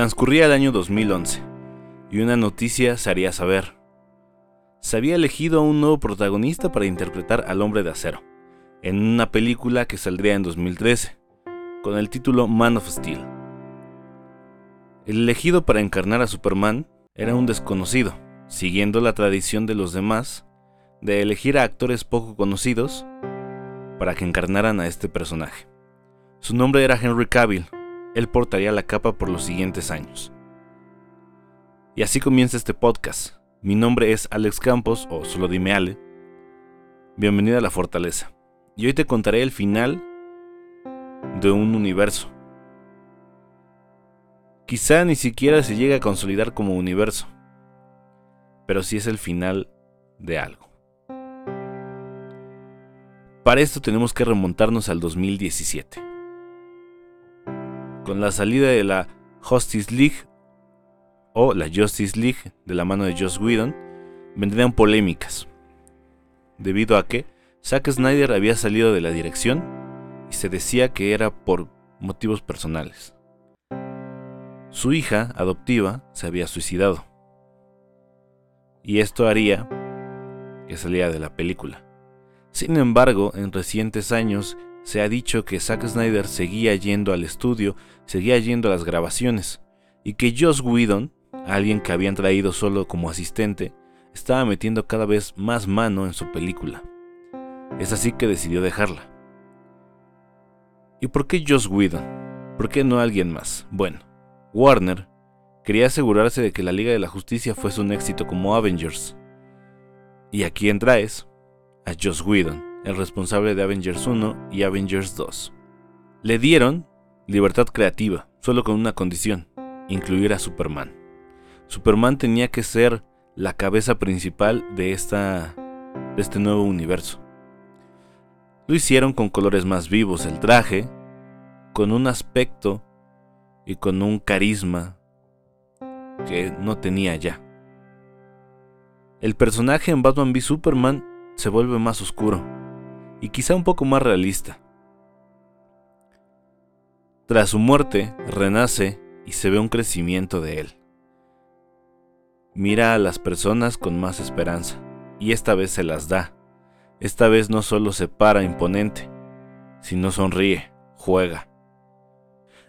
Transcurría el año 2011 y una noticia se haría saber. Se había elegido a un nuevo protagonista para interpretar al hombre de acero, en una película que saldría en 2013, con el título Man of Steel. El elegido para encarnar a Superman era un desconocido, siguiendo la tradición de los demás de elegir a actores poco conocidos para que encarnaran a este personaje. Su nombre era Henry Cavill, él portaría la capa por los siguientes años. Y así comienza este podcast. Mi nombre es Alex Campos, o solo dime Ale. Bienvenido a la fortaleza. Y hoy te contaré el final de un universo. Quizá ni siquiera se llegue a consolidar como universo, pero sí es el final de algo. Para esto tenemos que remontarnos al 2017. Con la salida de la Justice League o la Justice League de la mano de Joss Whedon, vendrían polémicas, debido a que Zack Snyder había salido de la dirección y se decía que era por motivos personales. Su hija adoptiva se había suicidado. Y esto haría que saliera de la película. Sin embargo, en recientes años se ha dicho que Zack Snyder seguía yendo al estudio, seguía yendo a las grabaciones, y que Joss Whedon, alguien que habían traído solo como asistente, estaba metiendo cada vez más mano en su película. Es así que decidió dejarla. ¿Y por qué Joss Whedon? ¿Por qué no alguien más? Bueno, Warner quería asegurarse de que la Liga de la Justicia fuese un éxito como Avengers. Y aquí entra es a Joss Whedon, el responsable de Avengers 1 y Avengers 2. Le dieron libertad creativa, solo con una condición, incluir a Superman. Superman tenía que ser la cabeza principal de, esta, de este nuevo universo. Lo hicieron con colores más vivos el traje, con un aspecto y con un carisma que no tenía ya. El personaje en Batman v Superman se vuelve más oscuro y quizá un poco más realista. Tras su muerte, renace y se ve un crecimiento de él. Mira a las personas con más esperanza, y esta vez se las da. Esta vez no solo se para imponente, sino sonríe, juega.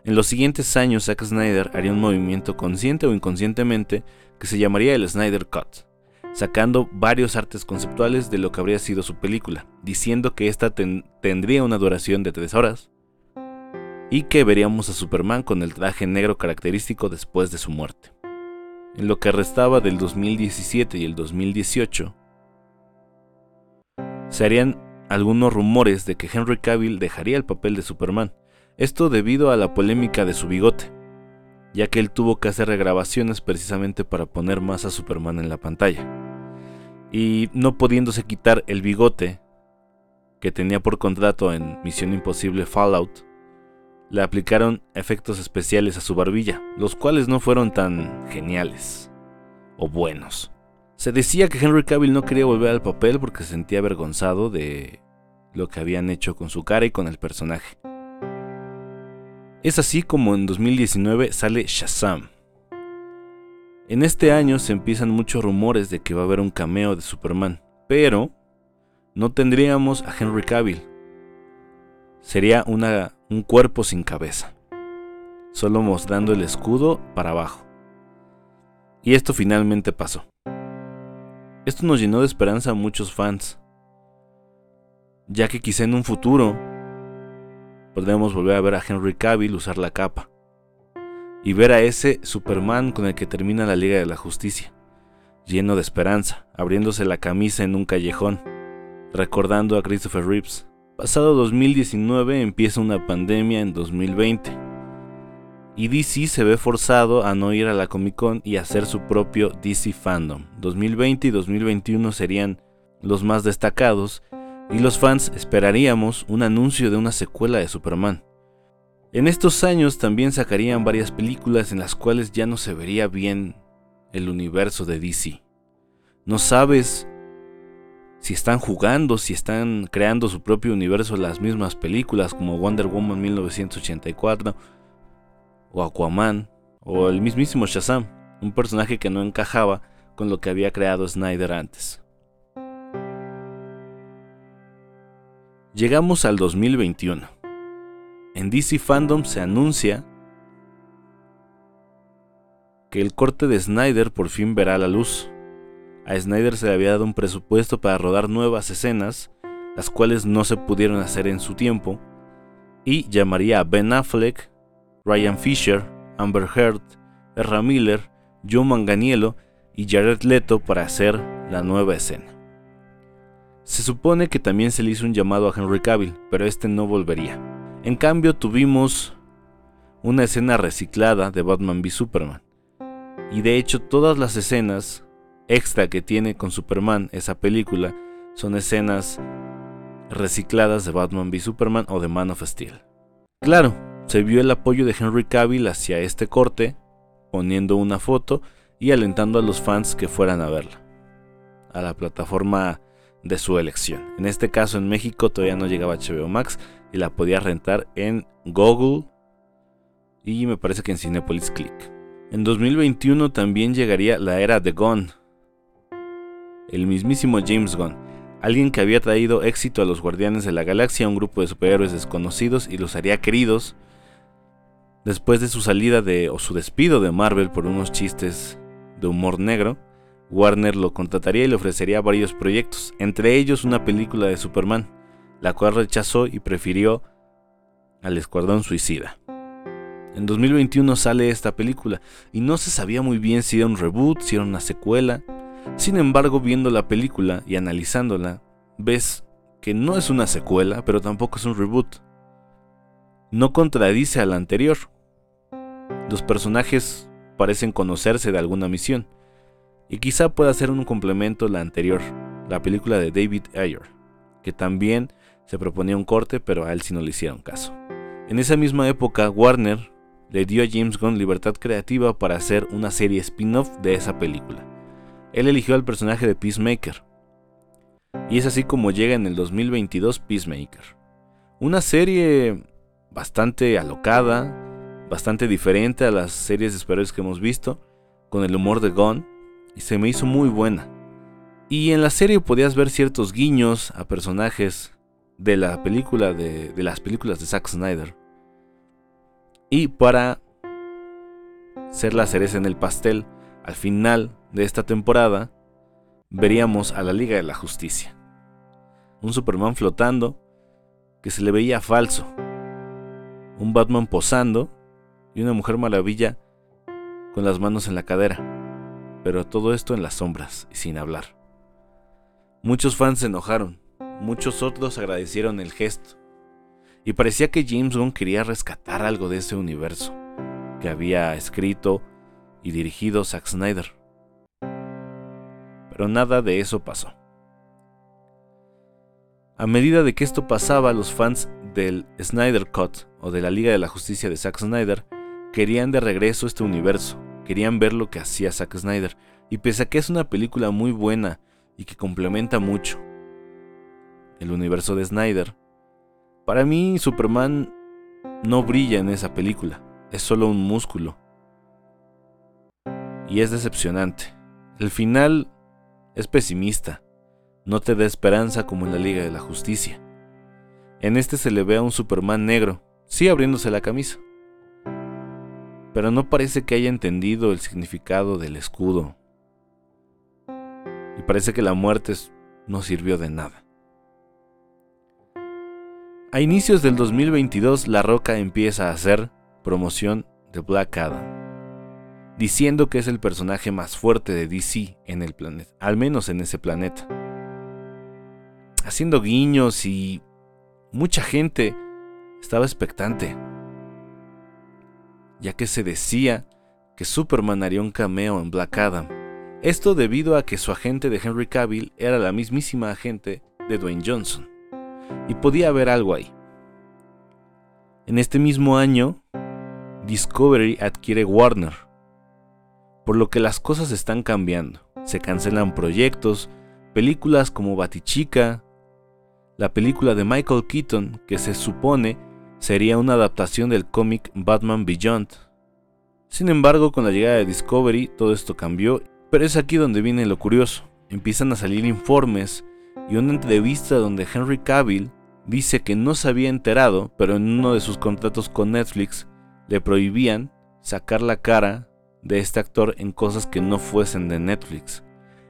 En los siguientes años, Zack Snyder haría un movimiento consciente o inconscientemente que se llamaría el Snyder Cut sacando varios artes conceptuales de lo que habría sido su película, diciendo que esta tendría una duración de 3 horas y que veríamos a Superman con el traje negro característico después de su muerte. En lo que restaba del 2017 y el 2018, se harían algunos rumores de que Henry Cavill dejaría el papel de Superman, esto debido a la polémica de su bigote, ya que él tuvo que hacer regrabaciones precisamente para poner más a Superman en la pantalla y no pudiéndose quitar el bigote que tenía por contrato en Misión Imposible Fallout, le aplicaron efectos especiales a su barbilla, los cuales no fueron tan geniales o buenos. Se decía que Henry Cavill no quería volver al papel porque se sentía avergonzado de lo que habían hecho con su cara y con el personaje. Es así como en 2019 sale Shazam, en este año se empiezan muchos rumores de que va a haber un cameo de Superman, pero no tendríamos a Henry Cavill. Sería una, un cuerpo sin cabeza, solo mostrando el escudo para abajo. Y esto finalmente pasó. Esto nos llenó de esperanza a muchos fans, ya que quizá en un futuro podremos volver a ver a Henry Cavill usar la capa y ver a ese Superman con el que termina la Liga de la Justicia, lleno de esperanza, abriéndose la camisa en un callejón, recordando a Christopher Reeves. Pasado 2019 empieza una pandemia en 2020 y DC se ve forzado a no ir a la Comic Con y hacer su propio DC Fandom. 2020 y 2021 serían los más destacados y los fans esperaríamos un anuncio de una secuela de Superman. En estos años también sacarían varias películas en las cuales ya no se vería bien el universo de DC. No sabes si están jugando, si están creando su propio universo las mismas películas como Wonder Woman 1984 o Aquaman o el mismísimo Shazam, un personaje que no encajaba con lo que había creado Snyder antes. Llegamos al 2021. En DC Fandom se anuncia que el corte de Snyder por fin verá la luz. A Snyder se le había dado un presupuesto para rodar nuevas escenas, las cuales no se pudieron hacer en su tiempo, y llamaría a Ben Affleck, Ryan Fisher, Amber Heard, Erra Miller, Joe Manganiello y Jared Leto para hacer la nueva escena. Se supone que también se le hizo un llamado a Henry Cavill, pero este no volvería. En cambio tuvimos una escena reciclada de Batman v Superman. Y de hecho todas las escenas extra que tiene con Superman esa película son escenas recicladas de Batman v Superman o de Man of Steel. Claro, se vio el apoyo de Henry Cavill hacia este corte, poniendo una foto y alentando a los fans que fueran a verla, a la plataforma de su elección. En este caso en México todavía no llegaba HBO Max y la podía rentar en Google y me parece que en Cinepolis Click. En 2021 también llegaría la era de Gunn, el mismísimo James Gunn, alguien que había traído éxito a los Guardianes de la Galaxia, un grupo de superhéroes desconocidos y los haría queridos después de su salida de o su despido de Marvel por unos chistes de humor negro. Warner lo contrataría y le ofrecería varios proyectos, entre ellos una película de Superman, la cual rechazó y prefirió al Escuadrón Suicida. En 2021 sale esta película y no se sabía muy bien si era un reboot, si era una secuela. Sin embargo, viendo la película y analizándola, ves que no es una secuela, pero tampoco es un reboot. No contradice a la anterior. Los personajes parecen conocerse de alguna misión y quizá pueda ser un complemento la anterior, la película de David Ayer, que también se proponía un corte, pero a él sí no le hicieron caso. En esa misma época, Warner le dio a James Gunn libertad creativa para hacer una serie spin-off de esa película. Él eligió al personaje de Peacemaker. Y es así como llega en el 2022 Peacemaker. Una serie bastante alocada, bastante diferente a las series de superhéroes que hemos visto, con el humor de Gunn, se me hizo muy buena. Y en la serie podías ver ciertos guiños a personajes de la película de, las películas de Zack Snyder. Y para ser la cereza en el pastel, al final de esta temporada, veríamos a la Liga de la Justicia. Un Superman flotando que se le veía falso. Un Batman posando y una Mujer Maravilla con las manos en la cadera pero todo esto en las sombras y sin hablar. Muchos fans se enojaron, muchos otros agradecieron el gesto, y parecía que James Gunn quería rescatar algo de ese universo que había escrito y dirigido Zack Snyder. Pero nada de eso pasó. A medida de que esto pasaba, los fans del Snyder Cut o de la Liga de la Justicia de Zack Snyder querían de regreso este universo, querían ver lo que hacía Zack Snyder. Y pese a que es una película muy buena y que complementa mucho el universo de Snyder, para mí Superman no brilla en esa película, es solo un músculo. Y es decepcionante. El final es pesimista, no te da esperanza como en la Liga de la Justicia. En este se le ve a un Superman negro, sí abriéndose la camisa, pero no parece que haya entendido el significado del escudo. Y parece que la muerte no sirvió de nada. A inicios del 2022, La Roca empieza a hacer promoción de Black Adam, diciendo que es el personaje más fuerte de DC en el planeta, al menos en ese planeta. Haciendo guiños y mucha gente estaba expectante ya que se decía que Superman haría un cameo en Black Adam. Esto debido a que su agente de Henry Cavill era la mismísima agente de Dwayne Johnson. Y podía haber algo ahí. En este mismo año, Discovery adquiere Warner, por lo que las cosas están cambiando. Se cancelan proyectos, películas como Batichica, la película de Michael Keaton que se supone sería una adaptación del cómic Batman Beyond. Sin embargo, con la llegada de Discovery, todo esto cambió, pero es aquí donde viene lo curioso. Empiezan a salir informes y una entrevista donde Henry Cavill dice que no se había enterado, pero en uno de sus contratos con Netflix le prohibían sacar la cara de este actor en cosas que no fuesen de Netflix.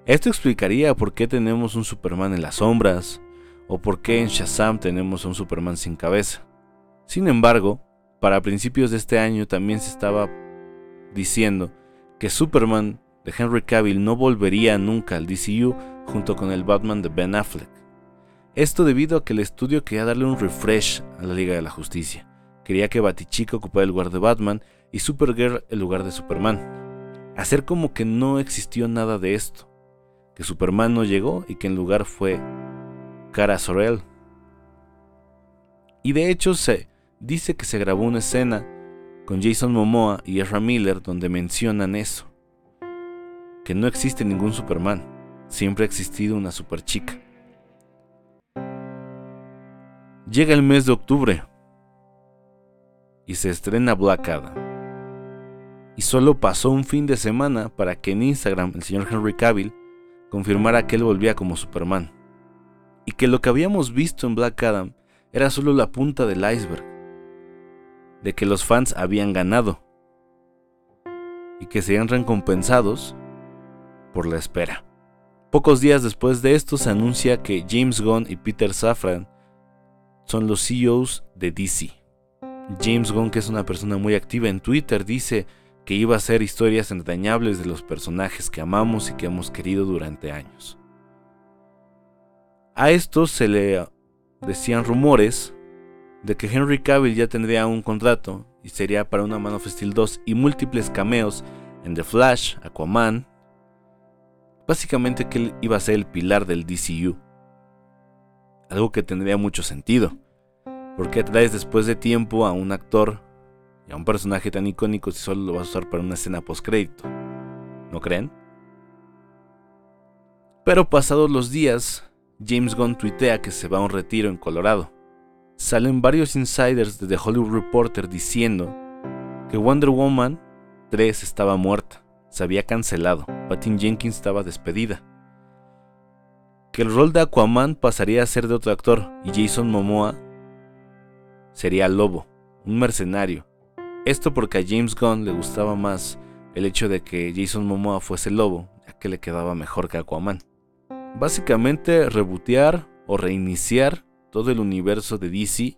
Esto explicaría por qué tenemos un Superman en las sombras, o por qué en Shazam tenemos un Superman sin cabeza. Sin embargo, para principios de este año también se estaba diciendo que Superman de Henry Cavill no volvería nunca al DCU junto con el Batman de Ben Affleck. Esto debido a que el estudio quería darle un refresh a la Liga de la Justicia. Quería que Batichica ocupara el lugar de Batman y Supergirl el lugar de Superman. Hacer como que no existió nada de esto. Que Superman no llegó y que en lugar fue Cara Sorel. Y de hecho se dice que se grabó una escena con Jason Momoa y Ezra Miller donde mencionan eso. Que no existe ningún Superman, siempre ha existido una superchica. Llega el mes de octubre y se estrena Black Adam. Y solo pasó un fin de semana para que en Instagram el señor Henry Cavill confirmara que él volvía como Superman. Y que lo que habíamos visto en Black Adam era solo la punta del iceberg. De que los fans habían ganado. Y que serían recompensados por la espera. Pocos días después de esto se anuncia que James Gunn y Peter Safran son los CEOs de DC. James Gunn, que es una persona muy activa en Twitter, dice que iba a hacer historias entrañables de los personajes que amamos y que hemos querido durante años. A esto se le decían rumores de que Henry Cavill ya tendría un contrato y sería para una Man of Steel 2 y múltiples cameos en The Flash, Aquaman. Básicamente que él iba a ser el pilar del DCU. Algo que tendría mucho sentido. Porque traes después de tiempo a un actor y a un personaje tan icónico si solo lo vas a usar para una escena post-crédito? ¿No creen? Pero pasados los días, James Gunn tuitea que se va a un retiro en Colorado. Salen varios insiders de The Hollywood Reporter diciendo que Wonder Woman 3 estaba muerta, se había cancelado, Patty Jenkins estaba despedida, que el rol de Aquaman pasaría a ser de otro actor y Jason Momoa sería Lobo, un mercenario. Esto porque a James Gunn le gustaba más el hecho de que Jason Momoa fuese Lobo, ya que le quedaba mejor que Aquaman. Básicamente rebotear o reiniciar todo el universo de DC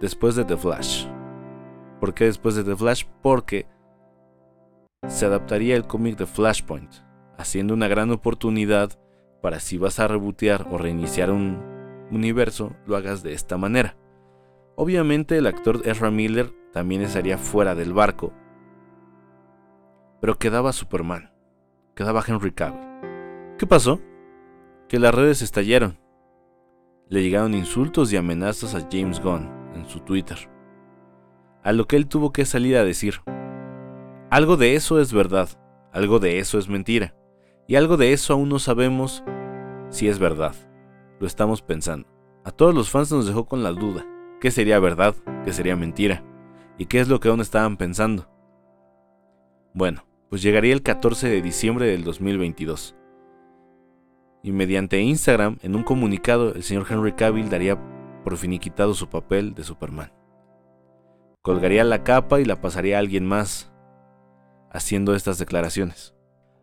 después de The Flash. ¿Por qué después de The Flash? Porque se adaptaría el cómic de Flashpoint, haciendo una gran oportunidad para si vas a rebotear o reiniciar un universo, lo hagas de esta manera. Obviamente el actor Ezra Miller también estaría fuera del barco, pero quedaba Superman, quedaba Henry Cavill. ¿Qué pasó? Que las redes estallaron. Le llegaron insultos y amenazas a James Gunn en su Twitter, a lo que él tuvo que salir a decir, algo de eso es verdad, algo de eso es mentira, y algo de eso aún no sabemos si es verdad. Lo estamos pensando. A todos los fans nos dejó con la duda qué sería verdad, qué sería mentira, y qué es lo que aún estaban pensando. Bueno, pues llegaría el 14 de diciembre del 2022. Y mediante Instagram, en un comunicado, el señor Henry Cavill daría por finiquitado su papel de Superman. Colgaría la capa y la pasaría a alguien más, haciendo estas declaraciones.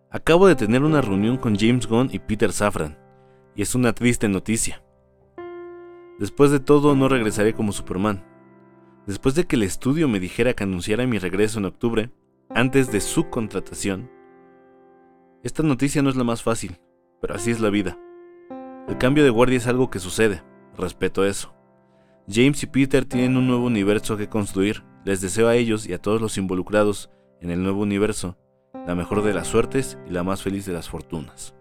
Acabo de tener una reunión con James Gunn y Peter Safran, y es una triste noticia. Después de todo, no regresaré como Superman. Después de que el estudio me dijera que anunciara mi regreso en octubre, antes de su contratación, esta noticia no es la más fácil, pero así es la vida. El cambio de guardia es algo que sucede, respeto eso. James y Peter tienen un nuevo universo que construir, les deseo a ellos y a todos los involucrados en el nuevo universo la mejor de las suertes y la más feliz de las fortunas.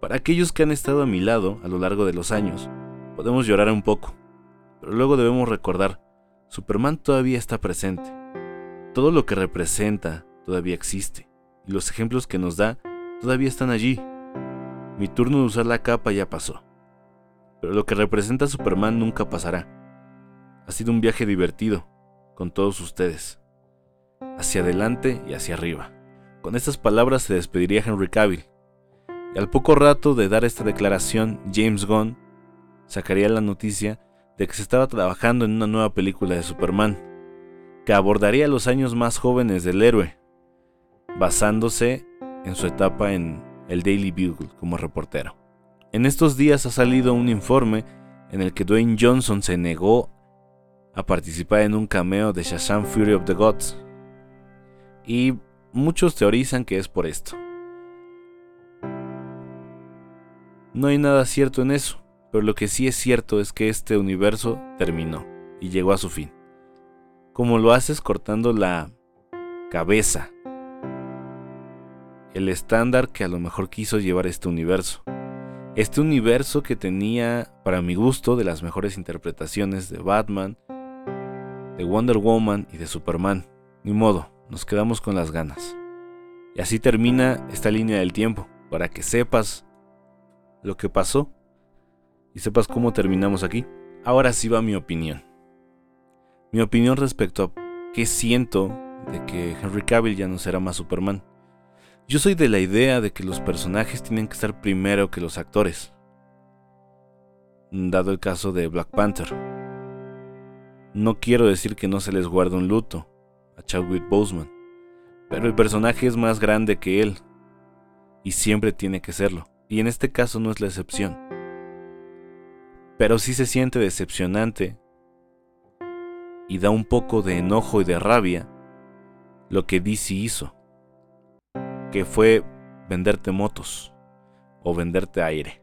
Para aquellos que han estado a mi lado a lo largo de los años, Podemos llorar un poco, pero luego debemos recordar, Superman todavía está presente. Todo lo que representa todavía existe, y los ejemplos que nos da todavía están allí. Mi turno de usar la capa ya pasó, pero lo que representa Superman nunca pasará. Ha sido un viaje divertido con todos ustedes. hacia adelante y hacia arriba. Con estas palabras se despediría Henry Cavill. Y al poco rato de dar esta declaración, James Gunn sacaría la noticia de que se estaba trabajando en una nueva película de Superman, que abordaría los años más jóvenes del héroe, basándose en su etapa en el Daily Bugle como reportero. En estos días ha salido un informe en el que Dwayne Johnson se negó a participar en un cameo de Shazam Fury of the Gods. Y muchos teorizan que es por esto. No hay nada cierto en eso, pero lo que sí es cierto es que este universo terminó y llegó a su fin. Como lo haces cortando la cabeza, el estándar que a lo mejor quiso llevar este universo. Este universo que tenía, para mi gusto, de las mejores interpretaciones de Batman, de Wonder Woman y de Superman. Ni modo, nos quedamos con las ganas. Y así termina esta línea del tiempo, para que sepas lo que pasó y sepas cómo terminamos aquí. Ahora sí va mi opinión. Mi opinión respecto a qué siento de que Henry Cavill ya no será más Superman. Yo soy de la idea de que los personajes tienen que estar primero que los actores. Dado el caso de Black Panther. No quiero decir que no se les guarde un luto a Chadwick Boseman, pero el personaje es más grande que él y siempre tiene que serlo, y en este caso no es la excepción. Pero sí se siente decepcionante y da un poco de enojo y de rabia lo que DC hizo, que fue venderte motos o venderte aire.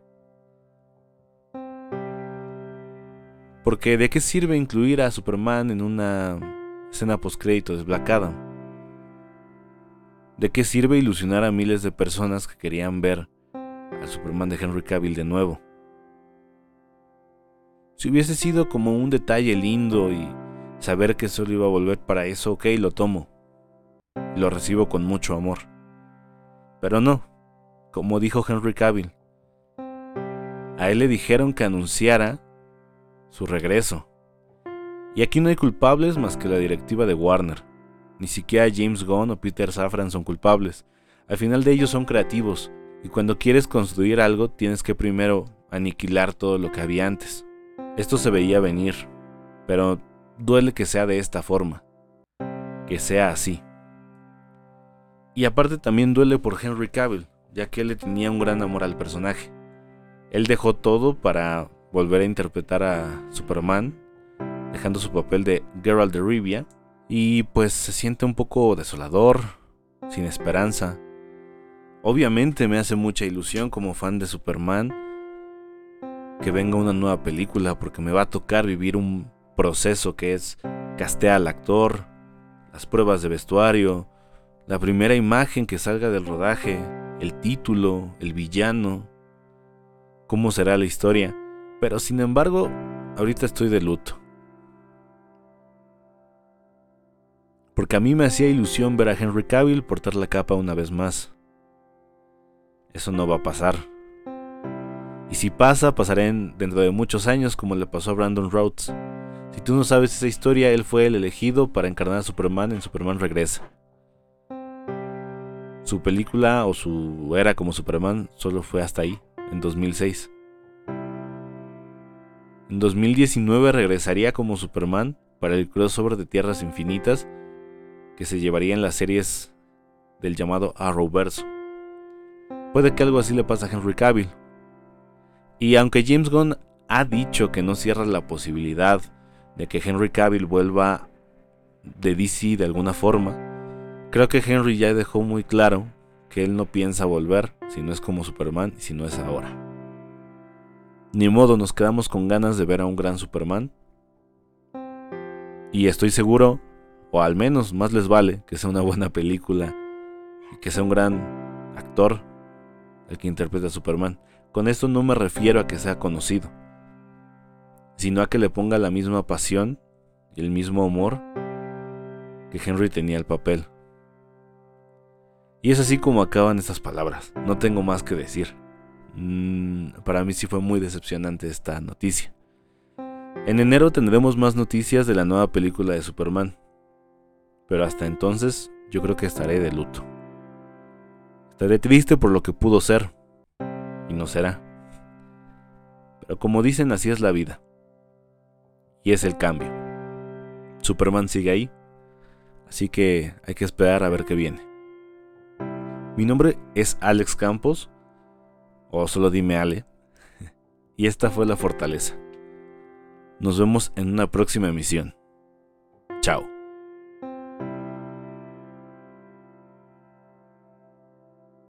Porque ¿de qué sirve incluir a Superman en una escena postcrédito de Black Adam? ¿De qué sirve ilusionar a miles de personas que querían ver al Superman de Henry Cavill de nuevo? Si hubiese sido como un detalle lindo y saber que solo iba a volver para eso, ok, lo tomo. Lo recibo con mucho amor. Pero no, como dijo Henry Cavill. A él le dijeron que anunciara su regreso. Y aquí no hay culpables más que la directiva de Warner. Ni siquiera James Gunn o Peter Safran son culpables. Al final de ellos son creativos. Y cuando quieres construir algo tienes que primero aniquilar todo lo que había antes. Esto se veía venir. Pero duele que sea de esta forma. Que sea así. Y aparte también duele por Henry Cavill, ya que él le tenía un gran amor al personaje. Él dejó todo para volver a interpretar a Superman, dejando su papel de Geralt de Rivia, y pues se siente un poco desolador, sin esperanza. Obviamente me hace mucha ilusión como fan de Superman que venga una nueva película porque me va a tocar vivir un proceso que es castear al actor, las pruebas de vestuario, la primera imagen que salga del rodaje, el título, el villano, cómo será la historia. Pero sin embargo, ahorita estoy de luto. Porque a mí me hacía ilusión ver a Henry Cavill portar la capa una vez más. Eso no va a pasar. Y si pasa, pasará dentro de muchos años como le pasó a Brandon Rhodes. Si tú no sabes esa historia, él fue el elegido para encarnar a Superman en Superman Regresa. Su película o su era como Superman solo fue hasta ahí, en 2006. En 2019 regresaría como Superman para el crossover de Tierras Infinitas que se llevaría en las series del llamado Arrowverso. Puede que algo así le pase a Henry Cavill. Y aunque James Gunn ha dicho que no cierra la posibilidad de que Henry Cavill vuelva de DC de alguna forma, creo que Henry ya dejó muy claro que él no piensa volver si no es como Superman y si no es ahora. Ni modo, nos quedamos con ganas de ver a un gran Superman. Y estoy seguro, o al menos más les vale, que sea una buena película y que sea un gran actor el que interpreta a Superman. Con esto no me refiero a que sea conocido sino a que le ponga la misma pasión y el mismo amor que Henry tenía al papel. Y es así como acaban estas palabras, no tengo más que decir. Mm, para mí sí fue muy decepcionante esta noticia. En enero tendremos más noticias de la nueva película de Superman. pero hasta entonces yo creo que estaré de luto. Estaré triste por lo que pudo ser, y no será. Pero como dicen, así es la vida. Y es el cambio. Superman sigue ahí, así que hay que esperar a ver qué viene. Mi nombre es Alex Campos, o solo dime Ale, y esta fue La Fortaleza. Nos vemos en una próxima emisión. Chao.